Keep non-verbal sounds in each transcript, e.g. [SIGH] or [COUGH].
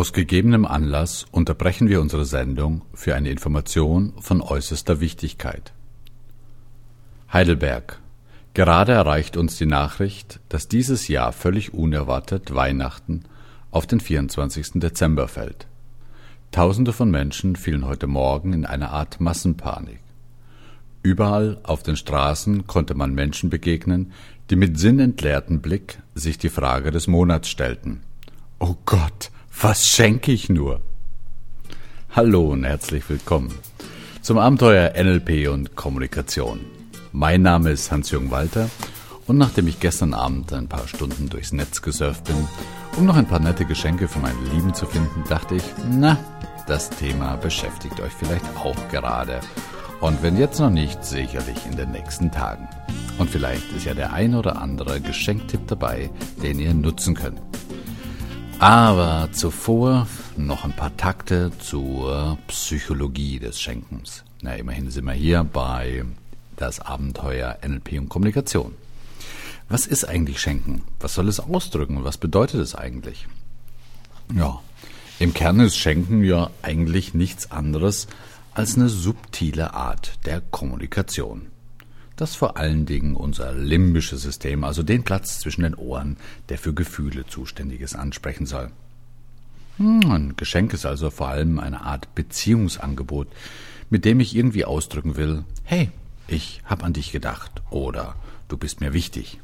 Aus gegebenem Anlass unterbrechen wir unsere Sendung für eine Information von äußerster Wichtigkeit. Heidelberg. Gerade erreicht uns die Nachricht, dass dieses Jahr völlig unerwartet Weihnachten auf den 24. Dezember fällt. Tausende von Menschen fielen heute Morgen in eine Art Massenpanik. Überall auf den Straßen konnte man Menschen begegnen, die mit sinnentleertem Blick sich die Frage des Monats stellten. Oh Gott, was schenke ich nur? Hallo und herzlich willkommen zum Abenteuer NLP und Kommunikation. Mein Name ist Hans-Jürgen Walter und nachdem ich gestern Abend ein paar Stunden durchs Netz gesurft bin, um noch ein paar nette Geschenke für meine Lieben zu finden, dachte ich, na, das Thema beschäftigt euch vielleicht auch gerade. Und wenn jetzt noch nicht, sicherlich in den nächsten Tagen. Und vielleicht ist ja der ein oder andere Geschenktipp dabei, den ihr nutzen könnt. Aber zuvor noch ein paar Takte zur Psychologie des Schenkens. Na, immerhin sind wir hier bei das Abenteuer NLP und Kommunikation. Was ist eigentlich Schenken? Was soll es ausdrücken? Was bedeutet es eigentlich? Ja, im Kern ist Schenken ja eigentlich nichts anderes als eine subtile Art der Kommunikation das vor allen Dingen unser limbisches System, also den Platz zwischen den Ohren, der für Gefühle zuständig ist, ansprechen soll. Hm, ein Geschenk ist also vor allem eine Art Beziehungsangebot, mit dem ich irgendwie ausdrücken will, hey, ich hab an dich gedacht oder du bist mir wichtig.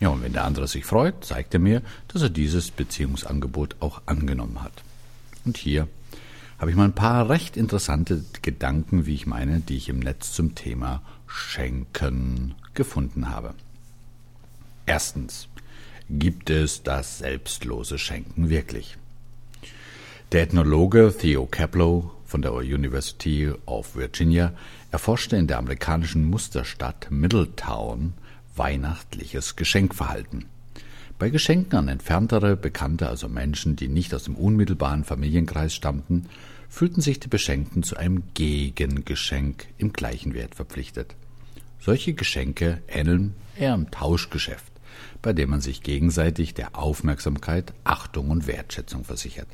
Ja, und wenn der andere sich freut, zeigt er mir, dass er dieses Beziehungsangebot auch angenommen hat. Und hier habe ich mal ein paar recht interessante Gedanken, wie ich meine, die ich im Netz zum Thema Schenken gefunden habe. Erstens. Gibt es das selbstlose Schenken wirklich? Der Ethnologe Theo Kaplow von der University of Virginia erforschte in der amerikanischen Musterstadt Middletown weihnachtliches Geschenkverhalten. Bei Geschenken an entferntere Bekannte, also Menschen, die nicht aus dem unmittelbaren Familienkreis stammten, fühlten sich die Beschenkten zu einem Gegengeschenk im gleichen Wert verpflichtet. Solche Geschenke ähneln eher einem Tauschgeschäft, bei dem man sich gegenseitig der Aufmerksamkeit, Achtung und Wertschätzung versichert.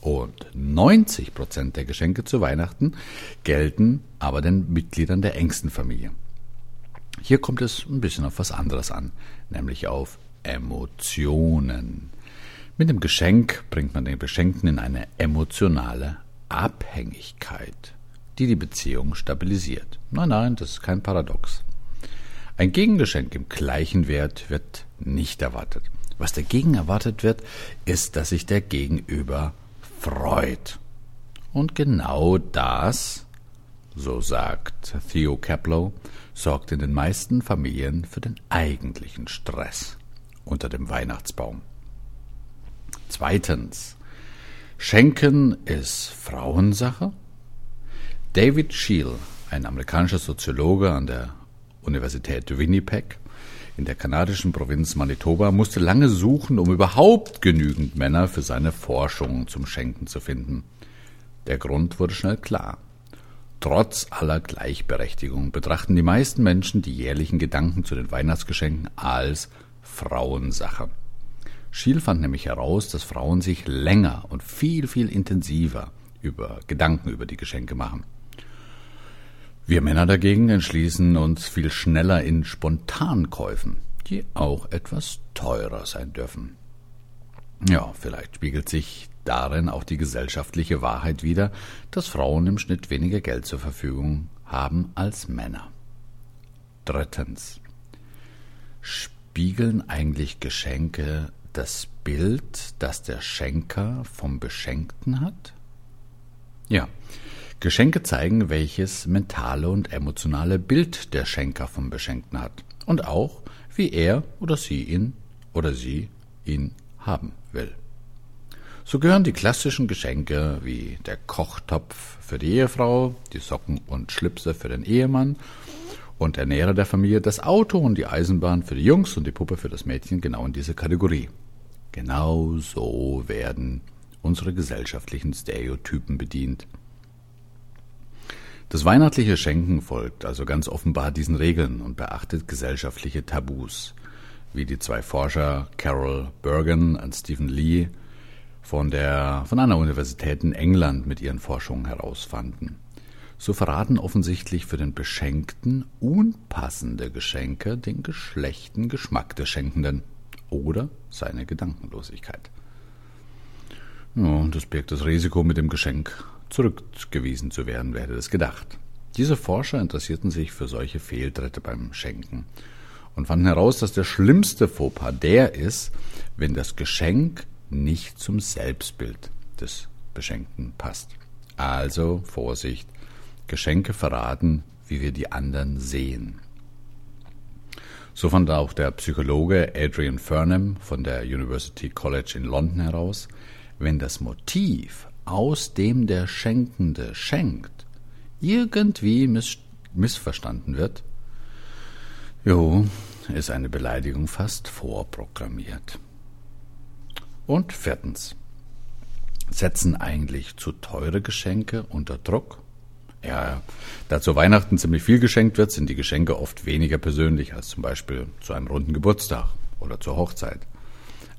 Und 90 Prozent der Geschenke zu Weihnachten gelten aber den Mitgliedern der engsten Familie. Hier kommt es ein bisschen auf was anderes an, nämlich auf Emotionen. Mit dem Geschenk bringt man den Beschenkten in eine emotionale Abhängigkeit, die die Beziehung stabilisiert. Nein, nein, das ist kein Paradox. Ein Gegengeschenk im gleichen Wert wird nicht erwartet. Was dagegen erwartet wird, ist, dass sich der Gegenüber freut. Und genau das, so sagt Theo Kaplow, sorgt in den meisten Familien für den eigentlichen Stress unter dem Weihnachtsbaum. Zweitens, Schenken ist Frauensache? David Scheel, ein amerikanischer Soziologe an der Universität Winnipeg in der kanadischen Provinz Manitoba, musste lange suchen, um überhaupt genügend Männer für seine Forschungen zum Schenken zu finden. Der Grund wurde schnell klar. Trotz aller Gleichberechtigung betrachten die meisten Menschen die jährlichen Gedanken zu den Weihnachtsgeschenken als Frauensache. Schiel fand nämlich heraus, dass Frauen sich länger und viel, viel intensiver über Gedanken über die Geschenke machen. Wir Männer dagegen entschließen uns viel schneller in Spontankäufen, die auch etwas teurer sein dürfen. Ja, vielleicht spiegelt sich darin auch die gesellschaftliche Wahrheit wider, dass Frauen im Schnitt weniger Geld zur Verfügung haben als Männer. Drittens. Spiegeln eigentlich Geschenke das Bild, das der Schenker vom Beschenkten hat? Ja, Geschenke zeigen, welches mentale und emotionale Bild der Schenker vom Beschenkten hat und auch, wie er oder sie ihn oder sie ihn haben will. So gehören die klassischen Geschenke wie der Kochtopf für die Ehefrau, die Socken und Schlipse für den Ehemann und der Nähere der Familie das Auto und die Eisenbahn für die Jungs und die Puppe für das Mädchen genau in diese Kategorie. Genau so werden unsere gesellschaftlichen Stereotypen bedient. Das weihnachtliche Schenken folgt also ganz offenbar diesen Regeln und beachtet gesellschaftliche Tabus, wie die zwei Forscher Carol Bergen und Stephen Lee von, der, von einer Universität in England mit ihren Forschungen herausfanden. So verraten offensichtlich für den Beschenkten unpassende Geschenke den geschlechten Geschmack des Schenkenden oder seine Gedankenlosigkeit. Ja, das birgt das Risiko, mit dem Geschenk zurückgewiesen zu werden, wer das gedacht. Diese Forscher interessierten sich für solche Fehltritte beim Schenken und fanden heraus, dass der schlimmste Fauxpas der ist, wenn das Geschenk nicht zum Selbstbild des Beschenkten passt. Also Vorsicht, Geschenke verraten, wie wir die anderen sehen. So fand auch der Psychologe Adrian Furnham von der University College in London heraus, wenn das Motiv, aus dem der Schenkende schenkt, irgendwie miss missverstanden wird, jo, ist eine Beleidigung fast vorprogrammiert. Und viertens, setzen eigentlich zu teure Geschenke unter Druck? Ja, da zu Weihnachten ziemlich viel geschenkt wird, sind die Geschenke oft weniger persönlich als zum Beispiel zu einem runden Geburtstag oder zur Hochzeit.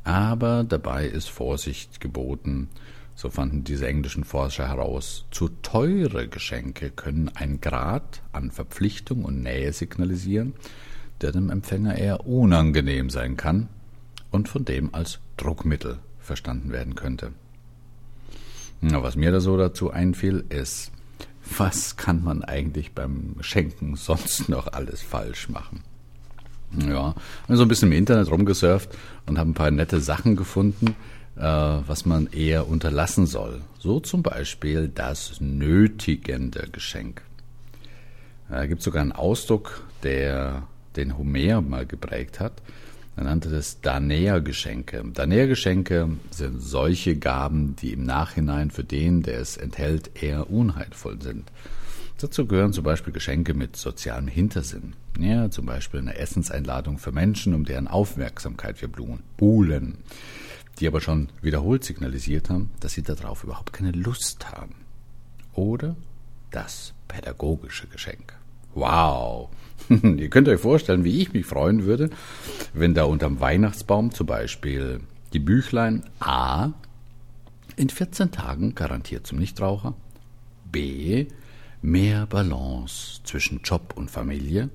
Aber dabei ist Vorsicht geboten, so fanden diese englischen Forscher heraus, zu teure Geschenke können einen Grad an Verpflichtung und Nähe signalisieren, der dem Empfänger eher unangenehm sein kann und von dem als Druckmittel verstanden werden könnte. Na, was mir da so dazu einfiel, ist, was kann man eigentlich beim Schenken sonst noch alles falsch machen? Ja, habe so ein bisschen im Internet rumgesurft und habe ein paar nette Sachen gefunden, was man eher unterlassen soll. So zum Beispiel das nötigende Geschenk. Da gibt es sogar einen Ausdruck, der den Homer mal geprägt hat. Er nannte das. Danäergeschenke sind solche Gaben, die im Nachhinein für den, der es enthält, eher unheilvoll sind. Dazu gehören zum Beispiel Geschenke mit sozialem Hintersinn. Ja, zum Beispiel eine Essenseinladung für Menschen, um deren Aufmerksamkeit wir buhlen, die aber schon wiederholt signalisiert haben, dass sie darauf überhaupt keine Lust haben. Oder das pädagogische Geschenk. Wow! [LAUGHS] Ihr könnt euch vorstellen, wie ich mich freuen würde, wenn da unterm Weihnachtsbaum zum Beispiel die Büchlein A in 14 Tagen garantiert zum Nichtraucher, B mehr Balance zwischen Job und Familie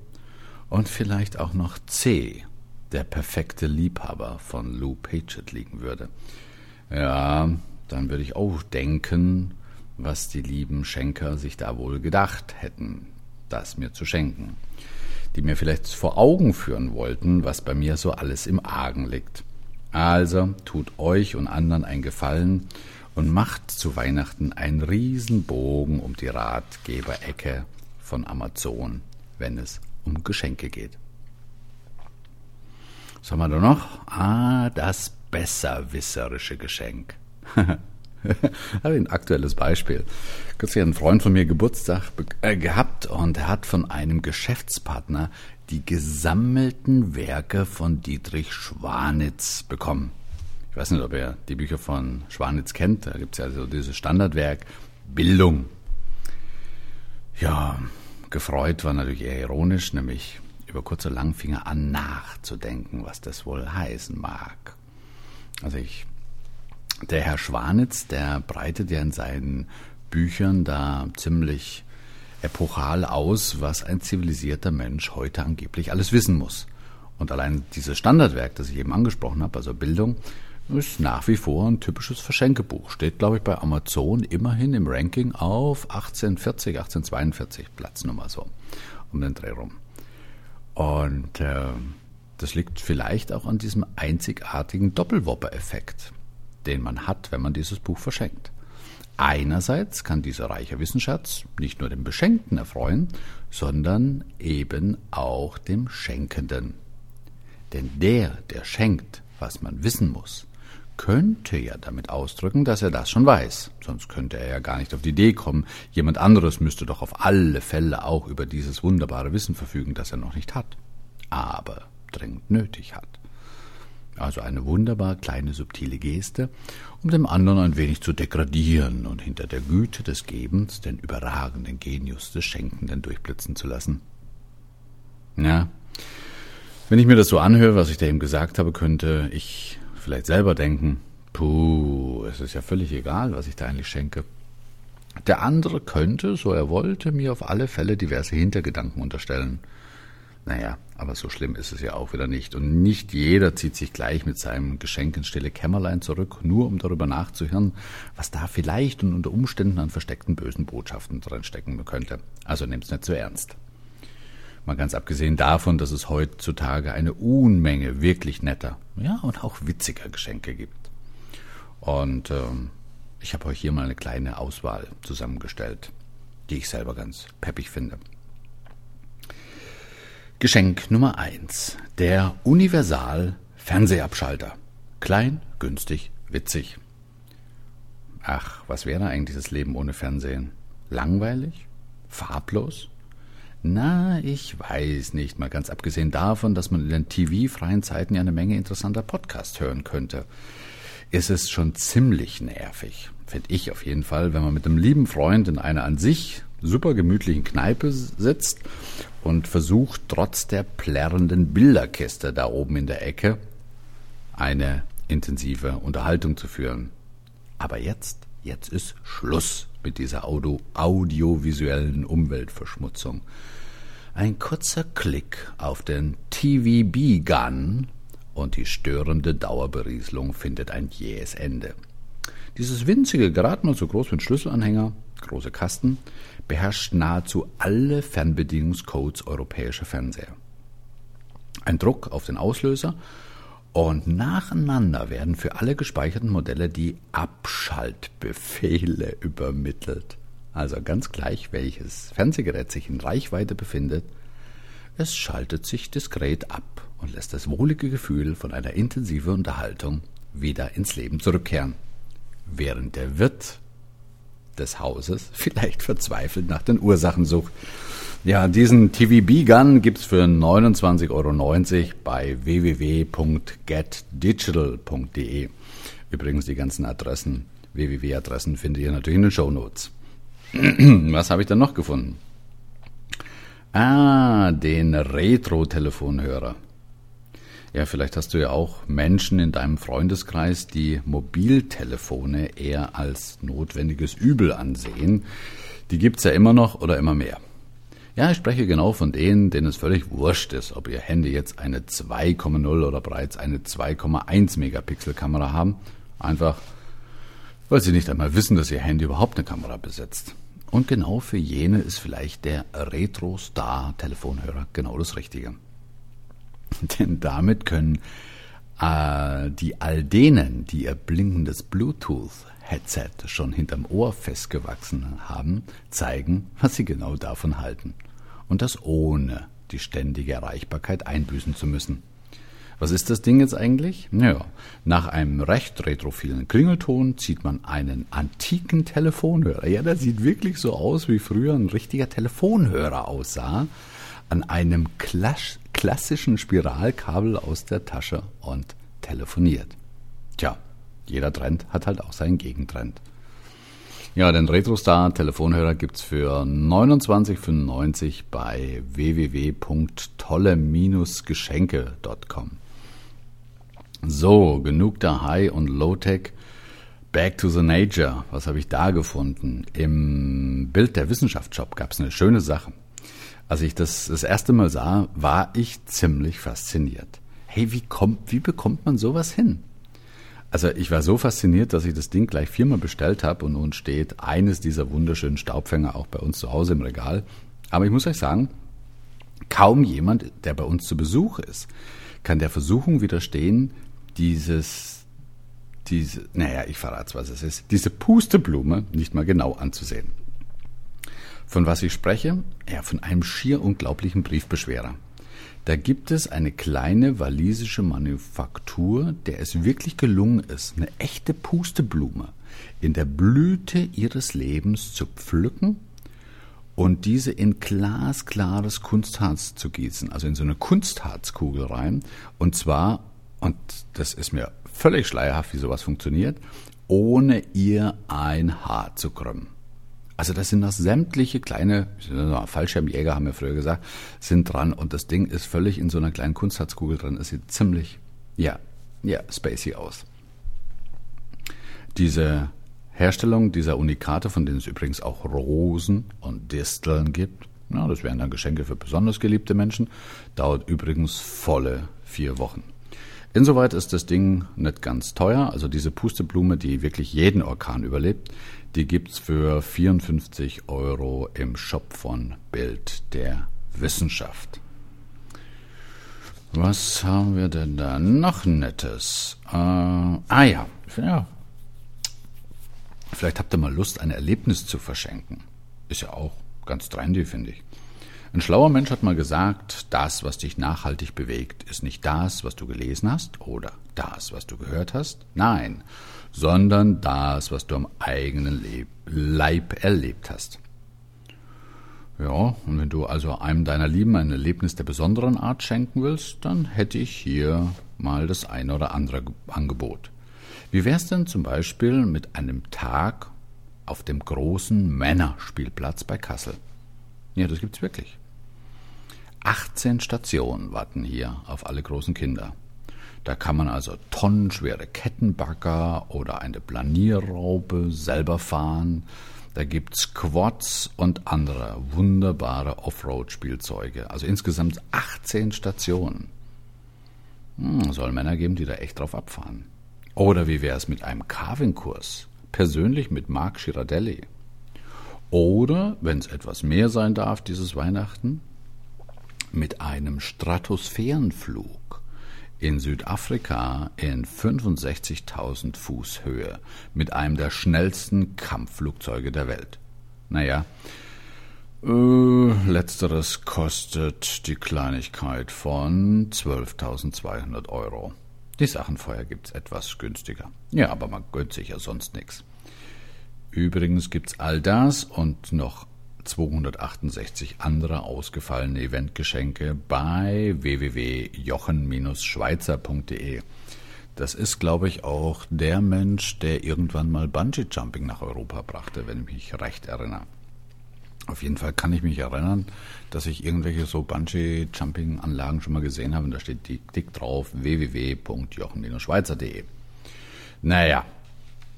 und vielleicht auch noch C der perfekte Liebhaber von Lou Paget liegen würde. Ja, dann würde ich auch denken, was die lieben Schenker sich da wohl gedacht hätten, das mir zu schenken, die mir vielleicht vor Augen führen wollten, was bei mir so alles im Argen liegt. Also tut euch und anderen ein Gefallen und macht zu Weihnachten einen Riesenbogen um die Ratgeberecke von Amazon, wenn es um Geschenke geht. Was haben wir da noch? Ah, das besserwisserische Geschenk. [LAUGHS] ein aktuelles Beispiel. Kürzlich hat ein Freund von mir Geburtstag äh, gehabt und er hat von einem Geschäftspartner die gesammelten Werke von Dietrich Schwanitz bekommen. Ich weiß nicht, ob ihr die Bücher von Schwanitz kennt. Da gibt es ja so dieses Standardwerk Bildung. Ja, gefreut war natürlich eher ironisch, nämlich über kurz oder lang fing er an nachzudenken, was das wohl heißen mag. Also ich der Herr Schwanitz, der breitet ja in seinen Büchern da ziemlich epochal aus, was ein zivilisierter Mensch heute angeblich alles wissen muss. Und allein dieses Standardwerk, das ich eben angesprochen habe, also Bildung, ist nach wie vor ein typisches Verschenkebuch. Steht, glaube ich, bei Amazon immerhin im Ranking auf 1840, 1842, Platznummer so, um den Dreh rum. Und äh, das liegt vielleicht auch an diesem einzigartigen Doppelwopper-Effekt den man hat, wenn man dieses Buch verschenkt. Einerseits kann dieser reiche Wissensschatz nicht nur den Beschenkten erfreuen, sondern eben auch dem Schenkenden. Denn der, der schenkt, was man wissen muss, könnte ja damit ausdrücken, dass er das schon weiß. Sonst könnte er ja gar nicht auf die Idee kommen, jemand anderes müsste doch auf alle Fälle auch über dieses wunderbare Wissen verfügen, das er noch nicht hat, aber dringend nötig hat. Also eine wunderbar kleine subtile Geste, um dem anderen ein wenig zu degradieren und hinter der Güte des Gebens den überragenden Genius des Schenkenden durchblitzen zu lassen. Ja, wenn ich mir das so anhöre, was ich da eben gesagt habe, könnte ich vielleicht selber denken, Puh, es ist ja völlig egal, was ich da eigentlich schenke. Der andere könnte, so er wollte, mir auf alle Fälle diverse Hintergedanken unterstellen. Naja, aber so schlimm ist es ja auch wieder nicht. Und nicht jeder zieht sich gleich mit seinem Geschenk ins stille Kämmerlein zurück, nur um darüber nachzuhören, was da vielleicht und unter Umständen an versteckten bösen Botschaften drin stecken könnte. Also nehm's nicht zu ernst. Mal ganz abgesehen davon, dass es heutzutage eine Unmenge wirklich netter, ja, und auch witziger Geschenke gibt. Und ähm, ich habe euch hier mal eine kleine Auswahl zusammengestellt, die ich selber ganz peppig finde. Geschenk Nummer eins: Der Universal Fernsehabschalter. Klein, günstig, witzig. Ach, was wäre eigentlich das Leben ohne Fernsehen? Langweilig? Farblos? Na, ich weiß nicht, mal ganz abgesehen davon, dass man in den TV-freien Zeiten ja eine Menge interessanter Podcasts hören könnte, ist es schon ziemlich nervig, finde ich auf jeden Fall, wenn man mit einem lieben Freund in einer an sich super gemütlichen Kneipe sitzt und versucht, trotz der plärrenden Bilderkiste da oben in der Ecke eine intensive Unterhaltung zu führen. Aber jetzt, jetzt ist Schluss mit dieser Audio audiovisuellen Umweltverschmutzung. Ein kurzer Klick auf den TVB-Gun und die störende Dauerberieselung findet ein jähes Ende. Dieses winzige, gerade mal so groß wie ein Schlüsselanhänger, große Kasten, beherrscht nahezu alle Fernbedienungscodes europäischer Fernseher. Ein Druck auf den Auslöser und nacheinander werden für alle gespeicherten Modelle die Abschaltbefehle übermittelt. Also ganz gleich, welches Fernsehgerät sich in Reichweite befindet, es schaltet sich diskret ab und lässt das wohlige Gefühl von einer intensiven Unterhaltung wieder ins Leben zurückkehren, während der Wirt des Hauses [LAUGHS] vielleicht verzweifelt nach den Ursachen sucht. Ja, diesen TVB-Gun gibt's für 29,90 Euro bei www.getdigital.de. Übrigens die ganzen Adressen, www-Adressen findet ihr natürlich in den Show Notes. [CLEARS THROAT] Was habe ich dann noch gefunden? Ah, den Retro-Telefonhörer. Ja, vielleicht hast du ja auch Menschen in deinem Freundeskreis, die Mobiltelefone eher als notwendiges Übel ansehen. Die gibt's ja immer noch oder immer mehr. Ja, ich spreche genau von denen, denen es völlig wurscht ist, ob ihr Handy jetzt eine 2,0 oder bereits eine 2,1 Megapixel Kamera haben. Einfach, weil sie nicht einmal wissen, dass ihr Handy überhaupt eine Kamera besitzt. Und genau für jene ist vielleicht der Retro Star Telefonhörer genau das Richtige. [LAUGHS] Denn damit können äh, die all denen, die ihr blinkendes Bluetooth-Headset schon hinterm Ohr festgewachsen haben, zeigen, was sie genau davon halten. Und das ohne die ständige Erreichbarkeit einbüßen zu müssen. Was ist das Ding jetzt eigentlich? Naja, nach einem recht retrophilen Klingelton zieht man einen antiken Telefonhörer. Ja, der sieht wirklich so aus, wie früher ein richtiger Telefonhörer aussah. An einem Klasch klassischen Spiralkabel aus der Tasche und telefoniert. Tja, jeder Trend hat halt auch seinen Gegentrend. Ja, den RetroStar Telefonhörer gibt's für 29,95 bei www.tolle-geschenke.com. So, genug der High- und Low-Tech. Back to the Nature. Was habe ich da gefunden? Im Bild der Wissenschaft Shop gab es eine schöne Sache. Als ich das das erste Mal sah, war ich ziemlich fasziniert. Hey, wie kommt, wie bekommt man sowas hin? Also ich war so fasziniert, dass ich das Ding gleich viermal bestellt habe und nun steht eines dieser wunderschönen Staubfänger auch bei uns zu Hause im Regal. Aber ich muss euch sagen, kaum jemand, der bei uns zu Besuch ist, kann der Versuchung widerstehen, dieses, diese, naja, ich verrate was es ist, diese Pusteblume nicht mal genau anzusehen. Von was ich spreche? Ja, von einem schier unglaublichen Briefbeschwerer. Da gibt es eine kleine walisische Manufaktur, der es wirklich gelungen ist, eine echte Pusteblume in der Blüte ihres Lebens zu pflücken und diese in glasklares Kunstharz zu gießen, also in so eine Kunstharzkugel rein. Und zwar und das ist mir völlig schleierhaft, wie sowas funktioniert, ohne ihr ein Haar zu krümmen. Also das sind noch sämtliche kleine, Fallschirmjäger haben wir früher gesagt, sind dran und das Ding ist völlig in so einer kleinen Kunstharzkugel drin. Es sieht ziemlich, ja, ja, spacey aus. Diese Herstellung dieser Unikate, von denen es übrigens auch Rosen und Disteln gibt, ja, das wären dann Geschenke für besonders geliebte Menschen, dauert übrigens volle vier Wochen. Insoweit ist das Ding nicht ganz teuer. Also diese Pusteblume, die wirklich jeden Orkan überlebt, die gibt's für 54 Euro im Shop von Bild der Wissenschaft. Was haben wir denn da noch Nettes? Äh, ah ja, ja. Vielleicht habt ihr mal Lust, ein Erlebnis zu verschenken. Ist ja auch ganz trendy, finde ich. Ein schlauer Mensch hat mal gesagt, das, was dich nachhaltig bewegt, ist nicht das, was du gelesen hast oder das, was du gehört hast. Nein, sondern das, was du am eigenen Leib erlebt hast. Ja, und wenn du also einem deiner Lieben ein Erlebnis der besonderen Art schenken willst, dann hätte ich hier mal das eine oder andere Angebot. Wie wär's denn zum Beispiel mit einem Tag auf dem großen Männerspielplatz bei Kassel? Ja, das gibt's wirklich. 18 Stationen warten hier auf alle großen Kinder. Da kann man also tonnenschwere Kettenbagger oder eine Planierraupe selber fahren, da gibt's Quads und andere wunderbare Offroad-Spielzeuge. Also insgesamt 18 Stationen. Hm, soll Männer geben, die da echt drauf abfahren. Oder wie wäre es mit einem Carving-Kurs? Persönlich mit Marc Girardelli. Oder, wenn es etwas mehr sein darf dieses Weihnachten, mit einem Stratosphärenflug in Südafrika in 65.000 Fuß Höhe mit einem der schnellsten Kampfflugzeuge der Welt. Naja, äh, letzteres kostet die Kleinigkeit von 12.200 Euro. Die Sachenfeuer gibt's etwas günstiger. Ja, aber man gönnt sich ja sonst nichts. Übrigens gibt's all das und noch 268 andere ausgefallene Eventgeschenke bei www.jochen-schweizer.de. Das ist, glaube ich, auch der Mensch, der irgendwann mal Bungee-Jumping nach Europa brachte, wenn ich mich recht erinnere. Auf jeden Fall kann ich mich erinnern, dass ich irgendwelche so Bungee-Jumping-Anlagen schon mal gesehen habe und da steht dick drauf www.jochen-schweizer.de. Naja,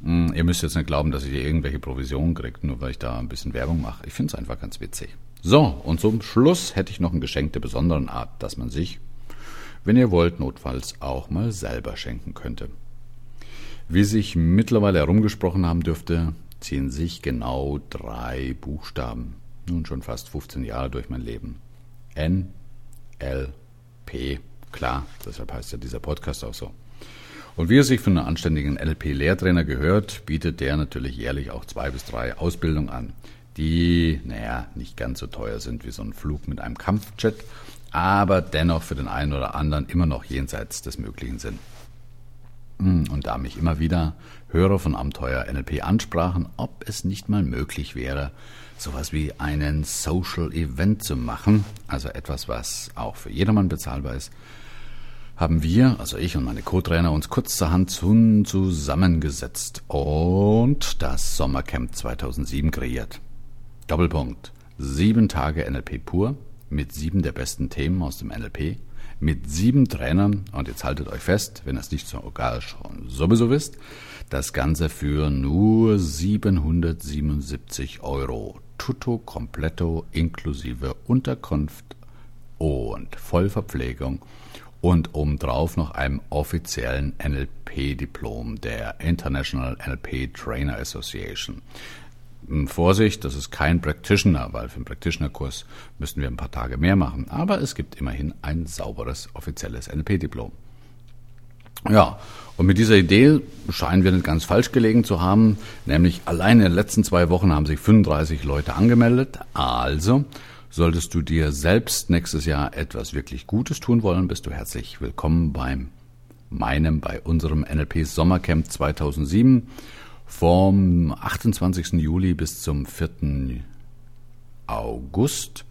ihr müsst jetzt nicht glauben, dass ich hier irgendwelche Provisionen kriege, nur weil ich da ein bisschen Werbung mache. Ich finde es einfach ganz witzig. So, und zum Schluss hätte ich noch ein Geschenk der besonderen Art, das man sich, wenn ihr wollt, notfalls auch mal selber schenken könnte. Wie sich mittlerweile herumgesprochen haben dürfte, ziehen sich genau drei Buchstaben, nun schon fast 15 Jahre durch mein Leben. N, L, P. Klar, deshalb heißt ja dieser Podcast auch so. Und wie es sich für einen anständigen LP-Lehrtrainer gehört, bietet der natürlich jährlich auch zwei bis drei Ausbildungen an, die, naja, nicht ganz so teuer sind wie so ein Flug mit einem Kampfjet, aber dennoch für den einen oder anderen immer noch jenseits des Möglichen sind. Hm, und da mich immer wieder Hörer von Abenteuer NLP ansprachen, ob es nicht mal möglich wäre, sowas wie einen Social Event zu machen, also etwas, was auch für jedermann bezahlbar ist, haben wir, also ich und meine Co-Trainer, uns kurzerhand zusammengesetzt und das Sommercamp 2007 kreiert. Doppelpunkt. Sieben Tage NLP pur mit sieben der besten Themen aus dem NLP, mit sieben Trainern und jetzt haltet euch fest, wenn es nicht sogar schon sowieso wisst, das Ganze für nur 777 Euro. Tutto completo inklusive Unterkunft und Vollverpflegung und obendrauf noch einem offiziellen NLP-Diplom der International NLP Trainer Association. Hm, Vorsicht, das ist kein Practitioner, weil für einen Practitioner-Kurs müssten wir ein paar Tage mehr machen. Aber es gibt immerhin ein sauberes offizielles NLP-Diplom. Ja, und mit dieser Idee scheinen wir nicht ganz falsch gelegen zu haben, nämlich allein in den letzten zwei Wochen haben sich 35 Leute angemeldet. Also Solltest du dir selbst nächstes Jahr etwas wirklich Gutes tun wollen, bist du herzlich willkommen beim meinem, bei unserem NLP Sommercamp 2007 vom 28. Juli bis zum 4. August.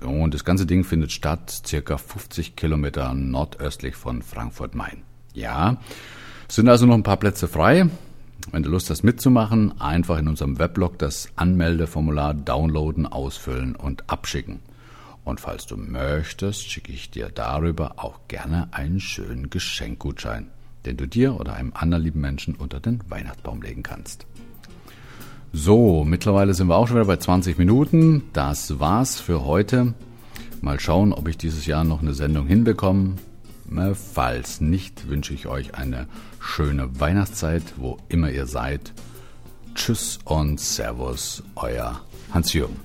Und das ganze Ding findet statt circa 50 Kilometer nordöstlich von Frankfurt-Main. Ja, sind also noch ein paar Plätze frei. Wenn du Lust hast mitzumachen, einfach in unserem Weblog das Anmeldeformular downloaden, ausfüllen und abschicken. Und falls du möchtest, schicke ich dir darüber auch gerne einen schönen Geschenkgutschein, den du dir oder einem anderen lieben Menschen unter den Weihnachtsbaum legen kannst. So, mittlerweile sind wir auch schon wieder bei 20 Minuten. Das war's für heute. Mal schauen, ob ich dieses Jahr noch eine Sendung hinbekomme. Ne, falls nicht, wünsche ich euch eine schöne Weihnachtszeit, wo immer ihr seid. Tschüss und Servus, euer Hans-Jürgen.